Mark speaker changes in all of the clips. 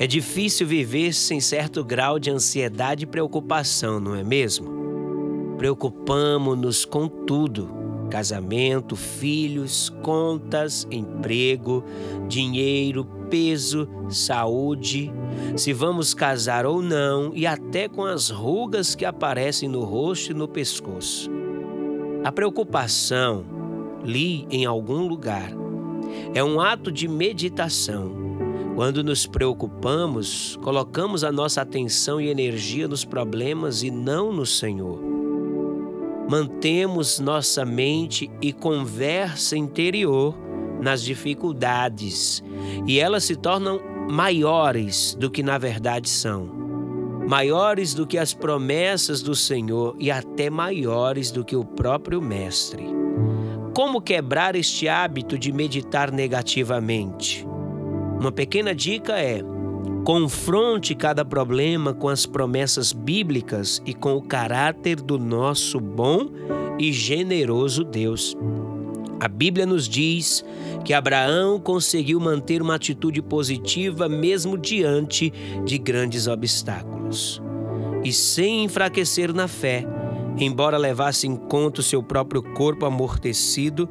Speaker 1: É difícil viver sem certo grau de ansiedade e preocupação, não é mesmo? Preocupamos-nos com tudo: casamento, filhos, contas, emprego, dinheiro, peso, saúde, se vamos casar ou não e até com as rugas que aparecem no rosto e no pescoço. A preocupação, li em algum lugar, é um ato de meditação quando nos preocupamos, colocamos a nossa atenção e energia nos problemas e não no Senhor. Mantemos nossa mente e conversa interior nas dificuldades e elas se tornam maiores do que na verdade são, maiores do que as promessas do Senhor e até maiores do que o próprio Mestre. Como quebrar este hábito de meditar negativamente? Uma pequena dica é: confronte cada problema com as promessas bíblicas e com o caráter do nosso bom e generoso Deus. A Bíblia nos diz que Abraão conseguiu manter uma atitude positiva mesmo diante de grandes obstáculos. E sem enfraquecer na fé, embora levasse em conta o seu próprio corpo amortecido,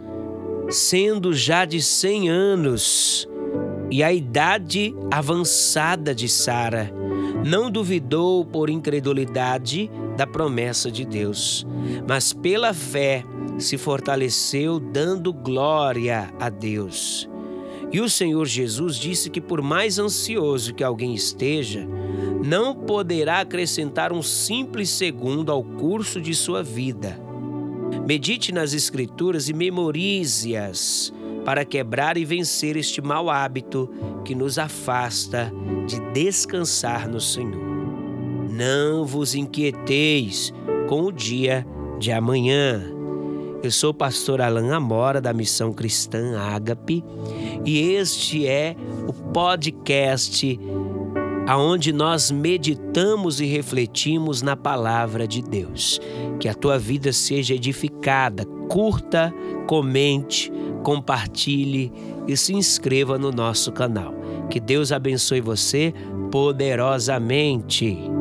Speaker 1: sendo já de cem anos, e a idade avançada de Sara não duvidou por incredulidade da promessa de Deus, mas pela fé se fortaleceu, dando glória a Deus. E o Senhor Jesus disse que, por mais ansioso que alguém esteja, não poderá acrescentar um simples segundo ao curso de sua vida. Medite nas Escrituras e memorize-as para quebrar e vencer este mau hábito que nos afasta de descansar no Senhor. Não vos inquieteis com o dia de amanhã. Eu sou o pastor Alain Amora da Missão Cristã Ágape e este é o podcast aonde nós meditamos e refletimos na palavra de Deus. Que a tua vida seja edificada, curta, comente, compartilhe e se inscreva no nosso canal. Que Deus abençoe você poderosamente.